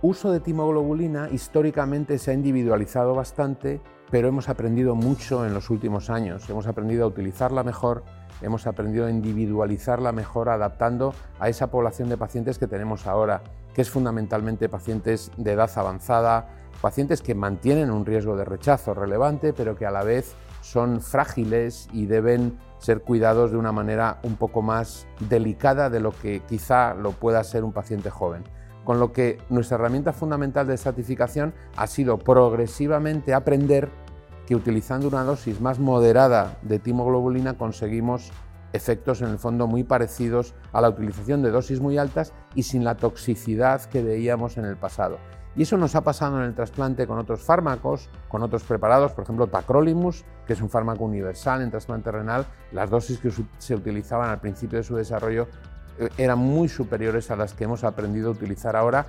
uso de timoglobulina históricamente se ha individualizado bastante, pero hemos aprendido mucho en los últimos años. Hemos aprendido a utilizarla mejor, hemos aprendido a individualizarla mejor adaptando a esa población de pacientes que tenemos ahora, que es fundamentalmente pacientes de edad avanzada, pacientes que mantienen un riesgo de rechazo relevante, pero que a la vez son frágiles y deben ser cuidados de una manera un poco más delicada de lo que quizá lo pueda ser un paciente joven. Con lo que nuestra herramienta fundamental de estratificación ha sido progresivamente aprender que utilizando una dosis más moderada de timoglobulina conseguimos efectos en el fondo muy parecidos a la utilización de dosis muy altas y sin la toxicidad que veíamos en el pasado. Y eso nos ha pasado en el trasplante con otros fármacos, con otros preparados, por ejemplo, tacrolimus, que es un fármaco universal en trasplante renal. Las dosis que se utilizaban al principio de su desarrollo eran muy superiores a las que hemos aprendido a utilizar ahora,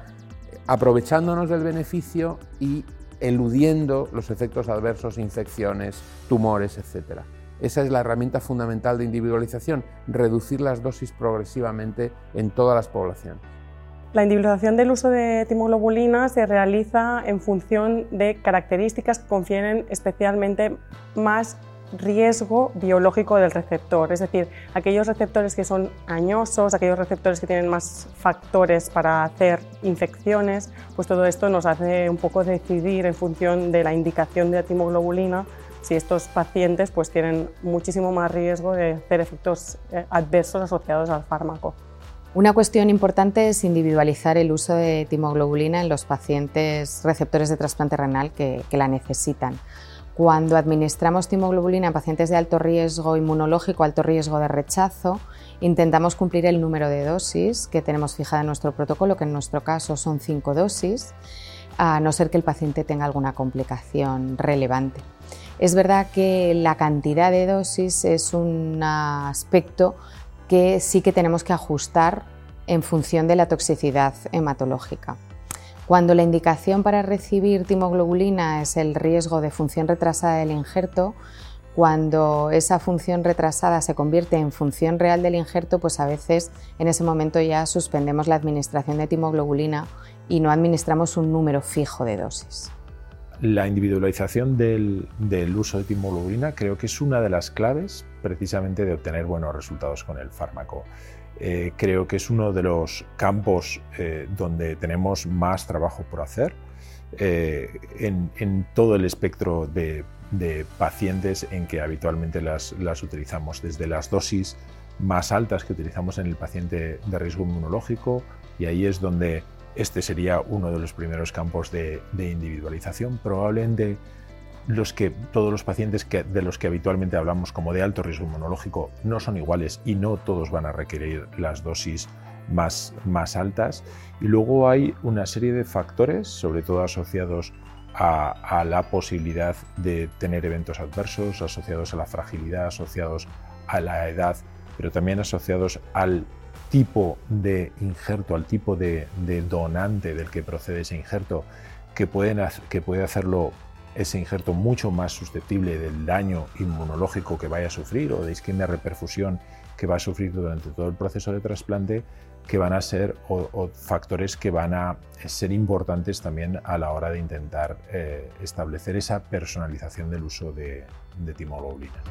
aprovechándonos del beneficio y eludiendo los efectos adversos, infecciones, tumores, etc. Esa es la herramienta fundamental de individualización, reducir las dosis progresivamente en todas las poblaciones. La individualización del uso de timoglobulina se realiza en función de características que confieren especialmente más riesgo biológico del receptor, es decir, aquellos receptores que son añosos, aquellos receptores que tienen más factores para hacer infecciones, pues todo esto nos hace un poco decidir en función de la indicación de la timoglobulina si estos pacientes pues tienen muchísimo más riesgo de hacer efectos eh, adversos asociados al fármaco. Una cuestión importante es individualizar el uso de timoglobulina en los pacientes receptores de trasplante renal que, la necesitan. Cuando administramos timoglobulina en pacientes de alto riesgo inmunológico, alto riesgo de rechazo, intentamos cumplir el número de dosis que tenemos fijada en nuestro protocolo, que en nuestro caso son cinco dosis, a no ser que el paciente tenga alguna complicación relevante. Es verdad que la cantidad de dosis es un aspecto que sí que tenemos que ajustar en función de la toxicidad hematológica. Cuando la indicación para recibir timoglobulina es el riesgo de función retrasada del injerto, cuando esa función retrasada se convierte en función real del injerto, pues a veces en ese momento ya suspendemos la administración de timoglobulina y no administramos un número fijo de dosis. La individualización del, uso de timoglobulina creo que es una de las claves precisamente de obtener buenos resultados con el fármaco. Eh, creo que es uno de los campos eh, donde tenemos más trabajo por hacer eh, en, todo el espectro de, pacientes en que habitualmente las, las, utilizamos, desde las dosis más altas que utilizamos en el paciente de riesgo inmunológico y ahí es donde este sería uno de los primeros campos de, individualización. Probablemente los que, todos los pacientes de los que habitualmente hablamos como de alto riesgo inmunológico no son iguales y no todos van a requerir las dosis más, más altas. Y luego hay una serie de factores, sobre todo asociados a, a, la posibilidad de tener eventos adversos, asociados a la fragilidad, asociados a la edad, pero también asociados al tipo de injerto, al tipo de, donante del que procede ese injerto, que, pueden, que puede hacerlo ese injerto mucho más susceptible del daño inmunológico que vaya a sufrir o de isquemia reperfusión que va a sufrir durante todo el proceso de trasplante, que van a ser factores que van a ser importantes también a la hora de intentar eh, establecer esa personalización del uso de, de timoglobulina.